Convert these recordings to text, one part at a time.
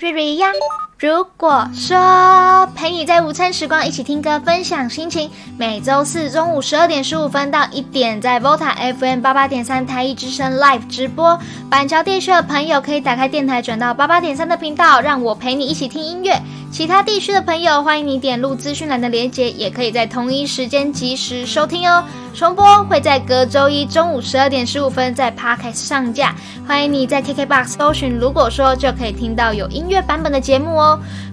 瑞瑞呀。如果说陪你在午餐时光一起听歌分享心情，每周四中午十二点十五分到一点，在 VOTA FM 八八点三台一之声 Live 直播。板桥地区的朋友可以打开电台转到八八点三的频道，让我陪你一起听音乐。其他地区的朋友，欢迎你点入资讯栏的链接，也可以在同一时间及时收听哦。重播会在隔周一中午十二点十五分在 Podcast 上架，欢迎你在 KKBOX 搜寻，如果说就可以听到有音乐版本的节目哦。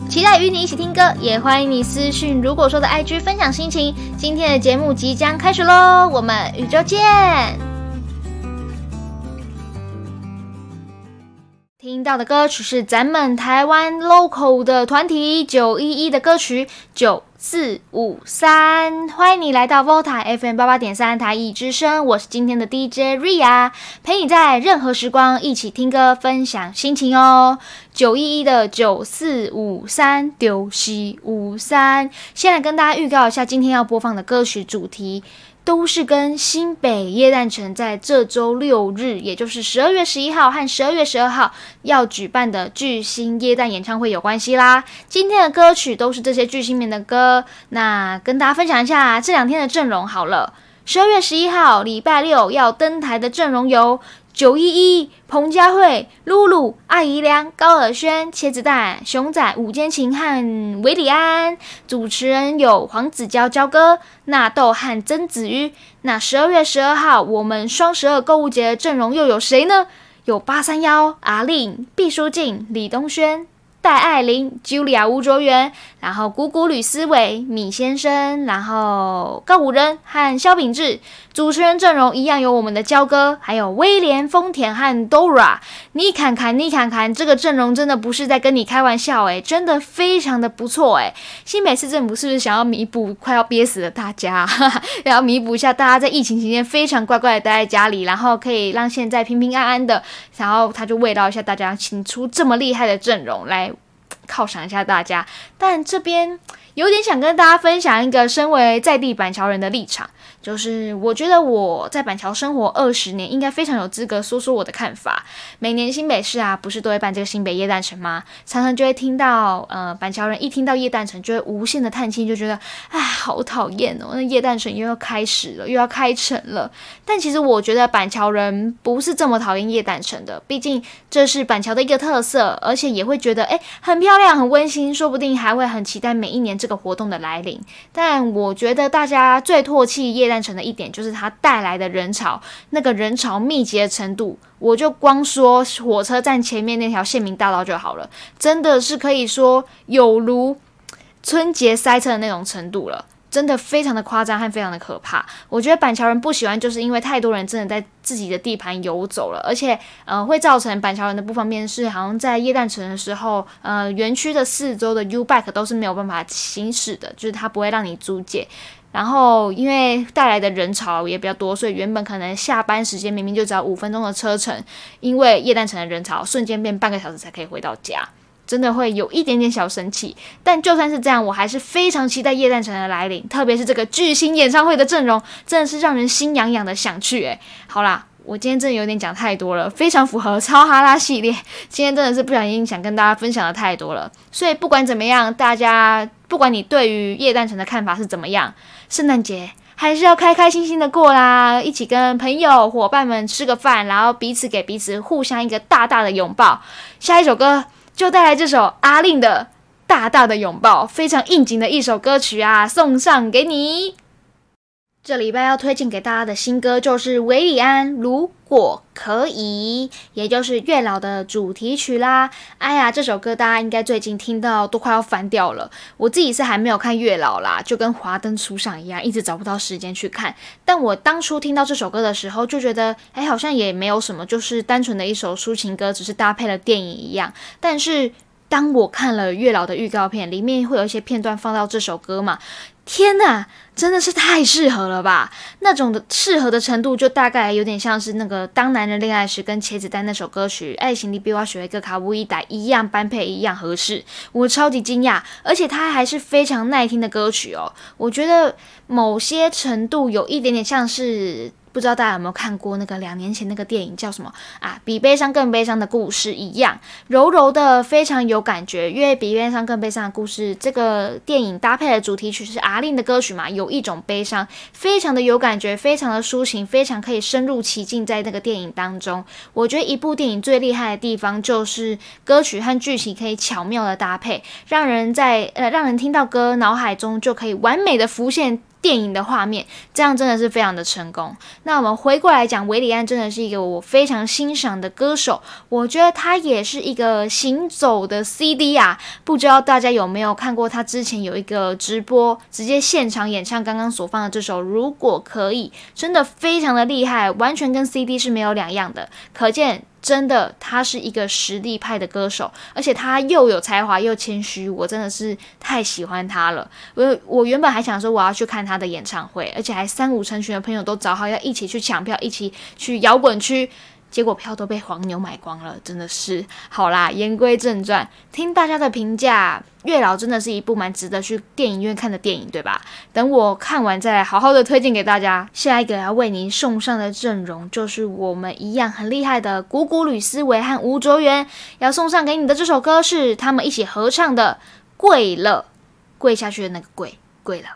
期待与你一起听歌，也欢迎你私讯，如果说的 IG 分享心情。今天的节目即将开始喽，我们宇宙见。听到的歌曲是咱们台湾 local 的团体九一一的歌曲九四五三，欢迎你来到 Volta FM 八八点三台艺之声，我是今天的 DJ Ria，陪你在任何时光一起听歌分享心情哦。九一一的九四五三丢西五三，先来跟大家预告一下今天要播放的歌曲主题。都是跟新北耶诞城在这周六日，也就是十二月十一号和十二月十二号要举办的巨星耶诞演唱会有关系啦。今天的歌曲都是这些巨星们的歌，那跟大家分享一下这两天的阵容好了。十二月十一号礼拜六要登台的阵容有。九一一、彭佳慧、露露、阿姨良、高尔宣、茄子蛋、熊仔、吴坚琴和韦礼安，主持人有黄子佼、焦哥、纳豆和曾子瑜。那十二月十二号，我们双十二购物节的阵容又有谁呢？有八三幺、阿令、毕书尽、李东轩。戴爱玲、Julia、吴卓源，然后姑姑吕思伟、米先生，然后高武仁和萧秉志，主持人阵容一样有我们的焦哥，还有威廉、丰田和 Dora。你看看，你看看，这个阵容真的不是在跟你开玩笑诶，真的非常的不错诶。新北市政府是不是想要弥补快要憋死的大家，要弥补一下大家在疫情期间非常乖乖的待在家里，然后可以让现在平平安安的，然后他就慰劳一下大家，请出这么厉害的阵容来。犒赏一下大家，但这边有点想跟大家分享一个身为在地板桥人的立场。就是我觉得我在板桥生活二十年，应该非常有资格说说我的看法。每年新北市啊，不是都会办这个新北夜诞城吗？常常就会听到，呃，板桥人一听到夜诞城，就会无限的叹气，就觉得，哎，好讨厌哦，那夜诞城又要开始了，又要开城了。但其实我觉得板桥人不是这么讨厌夜诞城的，毕竟这是板桥的一个特色，而且也会觉得，哎，很漂亮，很温馨，说不定还会很期待每一年这这个活动的来临。但我觉得大家最唾弃夜诞。城的一点就是它带来的人潮，那个人潮密集的程度，我就光说火车站前面那条县民大道就好了，真的是可以说有如春节塞车的那种程度了，真的非常的夸张和非常的可怕。我觉得板桥人不喜欢，就是因为太多人真的在自己的地盘游走了，而且呃会造成板桥人的不方便，是好像在夜诞城的时候，呃园区的四周的 U bike 都是没有办法行驶的，就是它不会让你租借。然后，因为带来的人潮也比较多，所以原本可能下班时间明明就只要五分钟的车程，因为夜诞城的人潮，瞬间变半个小时才可以回到家，真的会有一点点小生气。但就算是这样，我还是非常期待夜诞城的来临，特别是这个巨星演唱会的阵容，真的是让人心痒痒的想去。诶，好啦。我今天真的有点讲太多了，非常符合超哈拉系列。今天真的是不小心想跟大家分享的太多了，所以不管怎么样，大家不管你对于叶诞城的看法是怎么样，圣诞节还是要开开心心的过啦，一起跟朋友伙伴们吃个饭，然后彼此给彼此互相一个大大的拥抱。下一首歌就带来这首阿令的《大大的拥抱》，非常应景的一首歌曲啊，送上给你。这礼拜要推荐给大家的新歌就是韦礼安，如果可以，也就是月老的主题曲啦。哎呀，这首歌大家应该最近听到都快要翻掉了。我自己是还没有看月老啦，就跟华灯初上一样，一直找不到时间去看。但我当初听到这首歌的时候，就觉得，哎，好像也没有什么，就是单纯的一首抒情歌，只是搭配了电影一样。但是当我看了月老的预告片，里面会有一些片段放到这首歌嘛。天呐，真的是太适合了吧！那种的适合的程度，就大概有点像是那个《当男人恋爱时》跟茄子蛋那首歌曲《爱情里比我学一个卡布伊达》一样般配，一样合适。我超级惊讶，而且它还是非常耐听的歌曲哦。我觉得某些程度有一点点像是。不知道大家有没有看过那个两年前那个电影叫什么啊？比悲伤更悲伤的故事一样，柔柔的，非常有感觉。因为比悲伤更悲伤的故事，这个电影搭配的主题曲是阿令的歌曲嘛，有一种悲伤，非常的有感觉，非常的抒情，非常可以深入其境在那个电影当中。我觉得一部电影最厉害的地方就是歌曲和剧情可以巧妙的搭配，让人在呃让人听到歌，脑海中就可以完美的浮现。电影的画面，这样真的是非常的成功。那我们回过来讲，韦礼安真的是一个我非常欣赏的歌手，我觉得他也是一个行走的 CD 啊。不知道大家有没有看过他之前有一个直播，直接现场演唱刚刚所放的这首《如果可以》，真的非常的厉害，完全跟 CD 是没有两样的，可见。真的，他是一个实力派的歌手，而且他又有才华又谦虚，我真的是太喜欢他了。我我原本还想说我要去看他的演唱会，而且还三五成群的朋友都找好要一起去抢票，一起去摇滚区。结果票都被黄牛买光了，真的是好啦。言归正传，听大家的评价，《月老》真的是一部蛮值得去电影院看的电影，对吧？等我看完再好好的推荐给大家。下一个要为您送上的阵容，就是我们一样很厉害的古古吕思维和吴卓源，要送上给你的这首歌是他们一起合唱的《跪了》，跪下去的那个跪，跪了。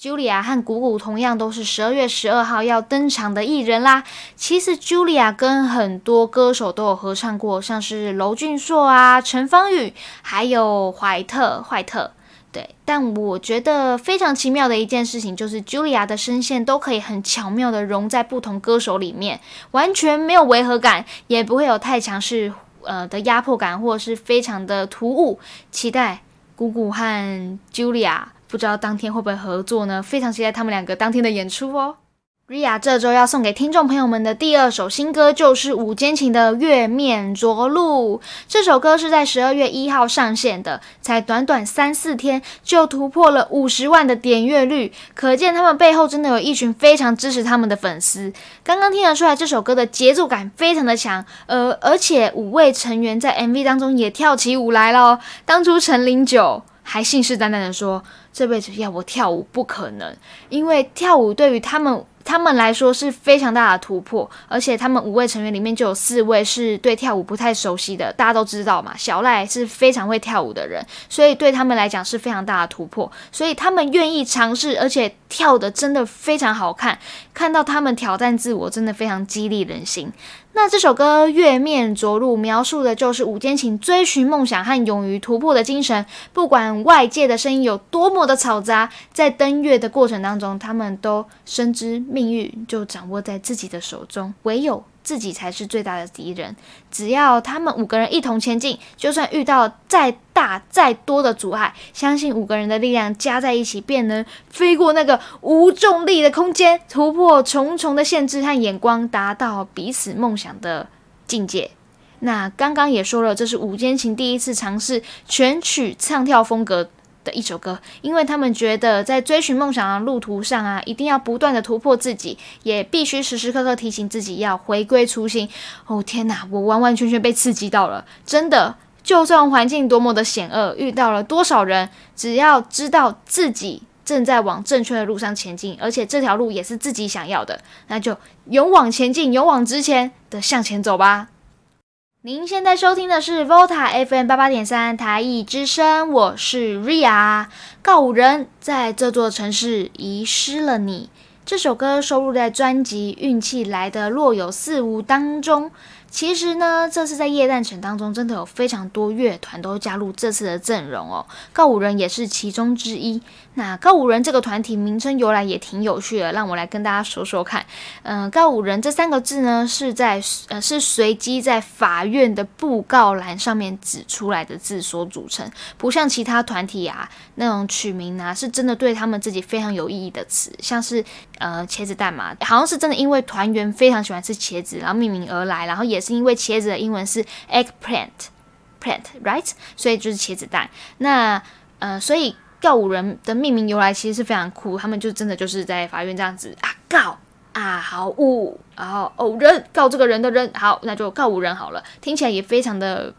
Julia 和谷谷同样都是十二月十二号要登场的艺人啦。其实 Julia 跟很多歌手都有合唱过，像是娄俊硕啊、陈芳宇，还有怀特、怀特。对，但我觉得非常奇妙的一件事情，就是 Julia 的声线都可以很巧妙的融在不同歌手里面，完全没有违和感，也不会有太强势呃的压迫感，或是非常的突兀。期待谷谷和 Julia。不知道当天会不会合作呢？非常期待他们两个当天的演出哦。Ria 这周要送给听众朋友们的第二首新歌就是五间琴的《月面着陆》。这首歌是在十二月一号上线的，才短短三四天就突破了五十万的点阅率，可见他们背后真的有一群非常支持他们的粉丝。刚刚听得出来，这首歌的节奏感非常的强，呃，而且五位成员在 MV 当中也跳起舞来了。当初陈零九还信誓旦旦的说。这辈子要我跳舞不可能，因为跳舞对于他们他们来说是非常大的突破，而且他们五位成员里面就有四位是对跳舞不太熟悉的，大家都知道嘛。小赖是非常会跳舞的人，所以对他们来讲是非常大的突破，所以他们愿意尝试，而且跳的真的非常好看。看到他们挑战自我，真的非常激励人心。那这首歌《月面着陆》描述的就是五间琴追寻梦想和勇于突破的精神。不管外界的声音有多么的嘈杂，在登月的过程当中，他们都深知命运就掌握在自己的手中，唯有。自己才是最大的敌人。只要他们五个人一同前进，就算遇到再大再多的阻碍，相信五个人的力量加在一起，便能飞过那个无重力的空间，突破重重的限制和眼光，达到彼此梦想的境界。那刚刚也说了，这是五间琴第一次尝试全曲唱跳风格。的一首歌，因为他们觉得在追寻梦想的路途上啊，一定要不断的突破自己，也必须时时刻刻提醒自己要回归初心。哦天哪，我完完全全被刺激到了！真的，就算环境多么的险恶，遇到了多少人，只要知道自己正在往正确的路上前进，而且这条路也是自己想要的，那就勇往前进，勇往直前的向前走吧。您现在收听的是 Volta FM 八八点三台艺之声，我是 Ria。告五人在这座城市遗失了你。这首歌收录在专辑《运气来的若有似无》当中。其实呢，这次在夜诞城当中，真的有非常多乐团都加入这次的阵容哦。告五人也是其中之一。那告五人这个团体名称由来也挺有趣的，让我来跟大家说说看。嗯，告五人这三个字呢，是在呃是随机在法院的布告栏上面指出来的字所组成，不像其他团体啊那种取名啊，是真的对他们自己非常有意义的词，像是呃茄子蛋嘛，好像是真的因为团员非常喜欢吃茄子，然后命名而来，然后也是因为茄子的英文是 eggplant，plant，right？所以就是茄子蛋。那呃，所以。告五人的命名由来其实是非常酷，他们就真的就是在法院这样子啊告啊好五，然后哦人告这个人的人好，那就告五人好了，听起来也非常的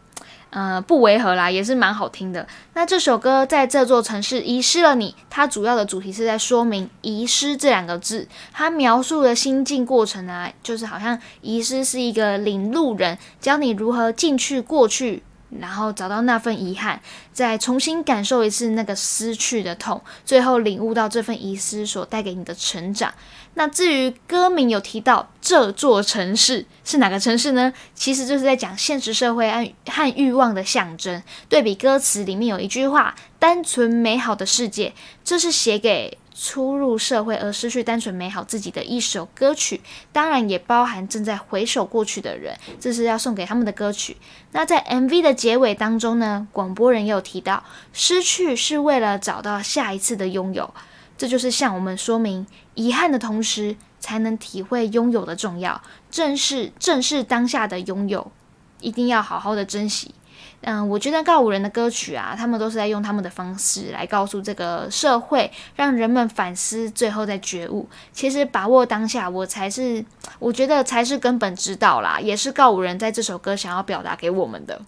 呃，不违和啦，也是蛮好听的。那这首歌在这座城市遗失了你，它主要的主题是在说明遗失这两个字。它描述的心境过程啊，就是好像遗失是一个领路人，教你如何进去过去。然后找到那份遗憾，再重新感受一次那个失去的痛，最后领悟到这份遗失所带给你的成长。那至于歌名有提到这座城市是哪个城市呢？其实就是在讲现实社会和和欲望的象征。对比歌词里面有一句话：“单纯美好的世界”，这是写给。初入社会而失去单纯美好自己的一首歌曲，当然也包含正在回首过去的人，这是要送给他们的歌曲。那在 MV 的结尾当中呢，广播人也有提到，失去是为了找到下一次的拥有，这就是向我们说明，遗憾的同时才能体会拥有的重要，正是正是当下的拥有，一定要好好的珍惜。嗯，我觉得告五人的歌曲啊，他们都是在用他们的方式来告诉这个社会，让人们反思，最后再觉悟。其实把握当下，我才是我觉得才是根本之道啦，也是告五人在这首歌想要表达给我们的。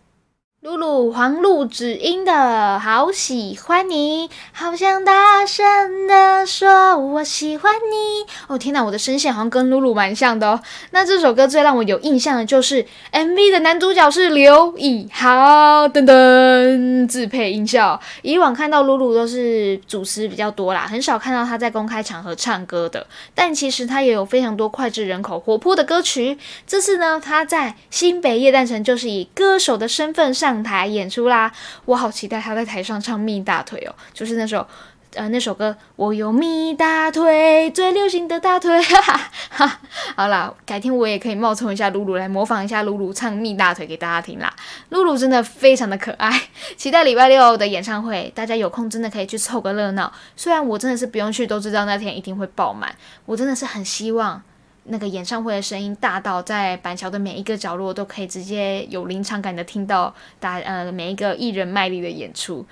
露露黄露指音的好喜欢你，好想大声的说我喜欢你。哦天哪，我的声线好像跟露露蛮像的哦。那这首歌最让我有印象的就是 MV 的男主角是刘以豪，噔噔自配音效。以往看到露露都是主持比较多啦，很少看到他在公开场合唱歌的。但其实他也有非常多脍炙人口、活泼的歌曲。这次呢，他在新北夜诞城就是以歌手的身份上。上台演出啦！我好期待他在台上唱《蜜大腿》哦，就是那首呃那首歌，我有蜜大腿，最流行的大腿。哈哈。好啦，改天我也可以冒充一下露露来模仿一下露露唱《蜜大腿》给大家听啦。露露真的非常的可爱，期待礼拜六的演唱会，大家有空真的可以去凑个热闹。虽然我真的是不用去，都知道那天一定会爆满，我真的是很希望。那个演唱会的声音大到在板桥的每一个角落都可以直接有临场感的听到大呃每一个艺人卖力的演出，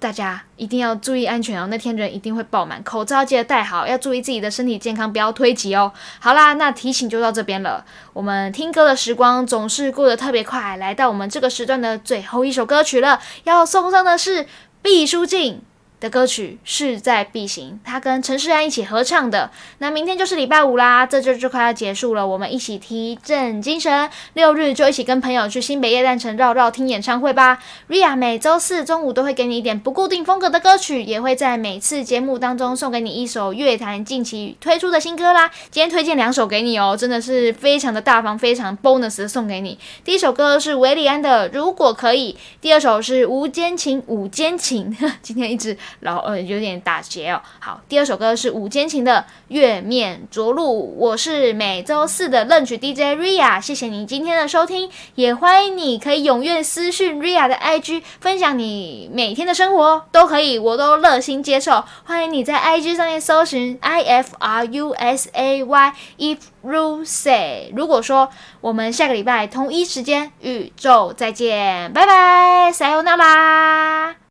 大家一定要注意安全哦！那天人一定会爆满，口罩记得戴好，要注意自己的身体健康，不要推挤哦。好啦，那提醒就到这边了。我们听歌的时光总是过得特别快，来到我们这个时段的最后一首歌曲了，要送上的是毕书尽。的歌曲势在必行，他跟陈世安一起合唱的。那明天就是礼拜五啦，这就就快要结束了，我们一起提振精神。六日就一起跟朋友去新北夜诞城绕绕听演唱会吧。Ria 每周四中午都会给你一点不固定风格的歌曲，也会在每次节目当中送给你一首乐坛近期推出的新歌啦。今天推荐两首给你哦，真的是非常的大方，非常 bonus 送给你。第一首歌是维里安的《如果可以》，第二首是吴坚情《午间情》。今天一直。然后呃有点打结哦。好，第二首歌是午间情的月面着陆。我是每周四的 Lunch DJ Ria，谢谢你今天的收听，也欢迎你可以踊跃私讯 Ria 的 IG，分享你每天的生活都可以，我都热心接受。欢迎你在 IG 上面搜寻 I F R U S A Y If Ru Say。如果说我们下个礼拜同一时间宇宙再见，拜拜，撒由那拉。